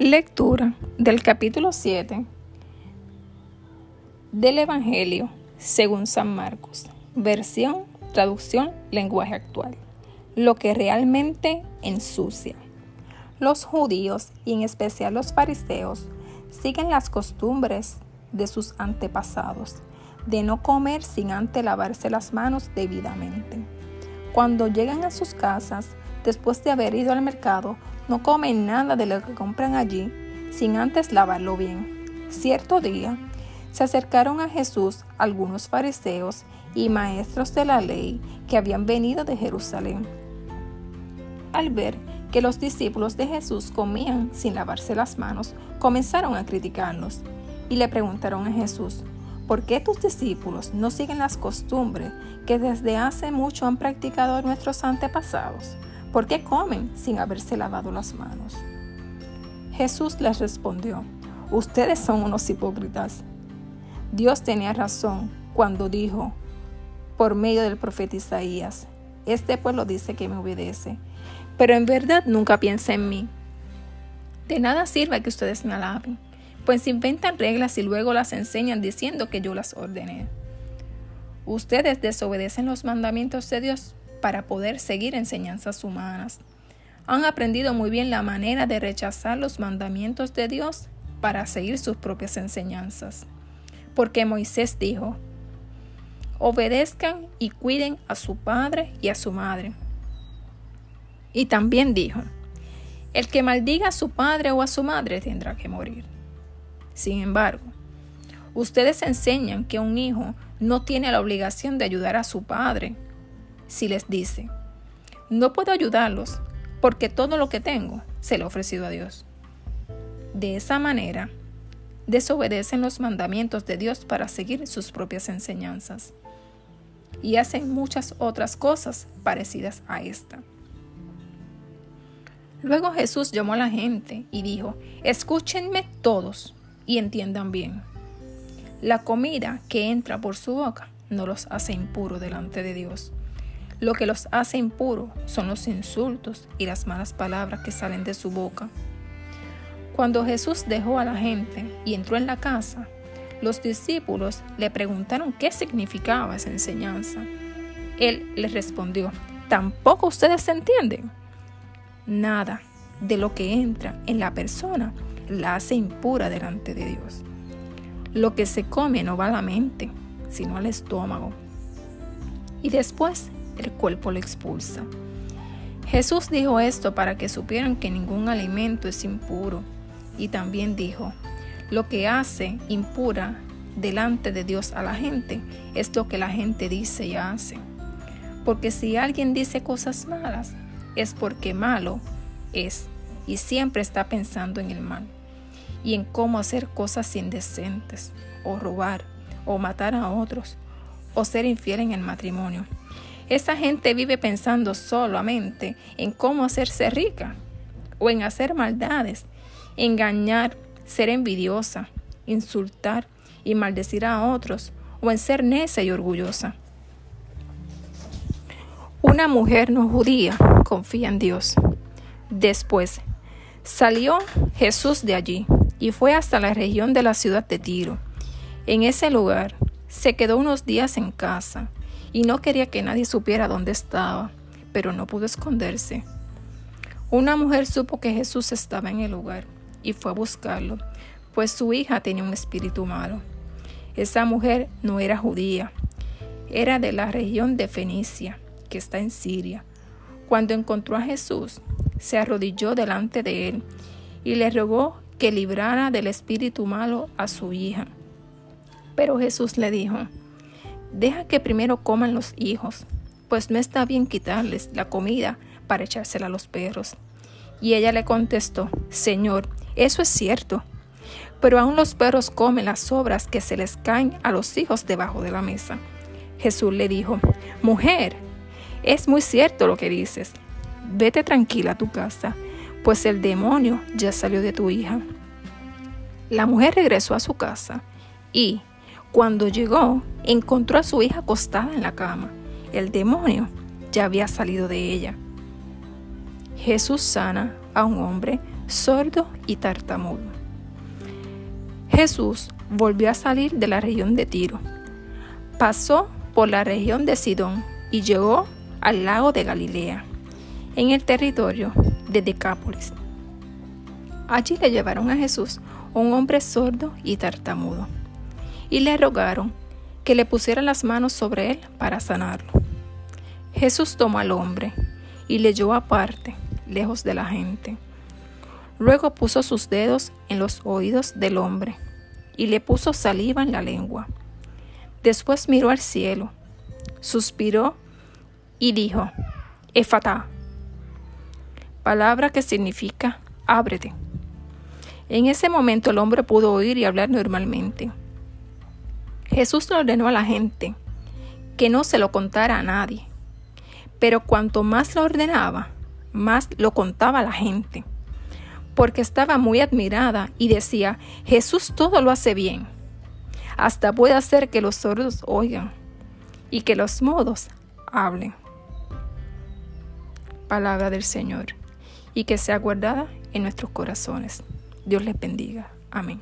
Lectura del capítulo 7 del Evangelio según San Marcos, versión, traducción, lenguaje actual. Lo que realmente ensucia. Los judíos, y en especial los fariseos, siguen las costumbres de sus antepasados, de no comer sin antes lavarse las manos debidamente. Cuando llegan a sus casas, después de haber ido al mercado, no comen nada de lo que compran allí sin antes lavarlo bien. Cierto día se acercaron a Jesús algunos fariseos y maestros de la ley que habían venido de Jerusalén. Al ver que los discípulos de Jesús comían sin lavarse las manos, comenzaron a criticarlos y le preguntaron a Jesús, ¿por qué tus discípulos no siguen las costumbres que desde hace mucho han practicado nuestros antepasados? ¿Por qué comen sin haberse lavado las manos? Jesús les respondió, ustedes son unos hipócritas. Dios tenía razón cuando dijo, por medio del profeta Isaías, este pueblo dice que me obedece, pero en verdad nunca piensa en mí. De nada sirve que ustedes me alaben, pues inventan reglas y luego las enseñan diciendo que yo las ordené. Ustedes desobedecen los mandamientos de Dios para poder seguir enseñanzas humanas. Han aprendido muy bien la manera de rechazar los mandamientos de Dios para seguir sus propias enseñanzas. Porque Moisés dijo, obedezcan y cuiden a su padre y a su madre. Y también dijo, el que maldiga a su padre o a su madre tendrá que morir. Sin embargo, ustedes enseñan que un hijo no tiene la obligación de ayudar a su padre si les dice, no puedo ayudarlos porque todo lo que tengo se lo he ofrecido a Dios. De esa manera, desobedecen los mandamientos de Dios para seguir sus propias enseñanzas y hacen muchas otras cosas parecidas a esta. Luego Jesús llamó a la gente y dijo, escúchenme todos y entiendan bien. La comida que entra por su boca no los hace impuros delante de Dios lo que los hace impuros son los insultos y las malas palabras que salen de su boca. Cuando Jesús dejó a la gente y entró en la casa, los discípulos le preguntaron qué significaba esa enseñanza. Él les respondió, ¿tampoco ustedes entienden? Nada de lo que entra en la persona la hace impura delante de Dios. Lo que se come no va a la mente, sino al estómago. Y después el cuerpo lo expulsa. Jesús dijo esto para que supieran que ningún alimento es impuro. Y también dijo, lo que hace impura delante de Dios a la gente es lo que la gente dice y hace. Porque si alguien dice cosas malas, es porque malo es y siempre está pensando en el mal y en cómo hacer cosas indecentes, o robar, o matar a otros, o ser infiel en el matrimonio. Esa gente vive pensando solamente en cómo hacerse rica o en hacer maldades, engañar, ser envidiosa, insultar y maldecir a otros o en ser necia y orgullosa. Una mujer no judía confía en Dios. Después salió Jesús de allí y fue hasta la región de la ciudad de Tiro. En ese lugar se quedó unos días en casa y no quería que nadie supiera dónde estaba, pero no pudo esconderse. Una mujer supo que Jesús estaba en el lugar y fue a buscarlo, pues su hija tenía un espíritu malo. Esa mujer no era judía, era de la región de Fenicia, que está en Siria. Cuando encontró a Jesús, se arrodilló delante de él y le rogó que librara del espíritu malo a su hija. Pero Jesús le dijo, Deja que primero coman los hijos, pues no está bien quitarles la comida para echársela a los perros. Y ella le contestó, Señor, eso es cierto, pero aún los perros comen las sobras que se les caen a los hijos debajo de la mesa. Jesús le dijo, Mujer, es muy cierto lo que dices. Vete tranquila a tu casa, pues el demonio ya salió de tu hija. La mujer regresó a su casa y, cuando llegó, encontró a su hija acostada en la cama. El demonio ya había salido de ella. Jesús sana a un hombre sordo y tartamudo. Jesús volvió a salir de la región de Tiro. Pasó por la región de Sidón y llegó al lago de Galilea, en el territorio de Decápolis. Allí le llevaron a Jesús un hombre sordo y tartamudo, y le rogaron que le pusiera las manos sobre él para sanarlo. Jesús tomó al hombre y le llevó aparte, lejos de la gente. Luego puso sus dedos en los oídos del hombre y le puso saliva en la lengua. Después miró al cielo, suspiró y dijo, Efata, palabra que significa ábrete. En ese momento el hombre pudo oír y hablar normalmente. Jesús le ordenó a la gente que no se lo contara a nadie, pero cuanto más lo ordenaba, más lo contaba la gente porque estaba muy admirada y decía, Jesús todo lo hace bien. Hasta puede hacer que los sordos oigan y que los modos hablen. Palabra del Señor y que sea guardada en nuestros corazones. Dios les bendiga. Amén.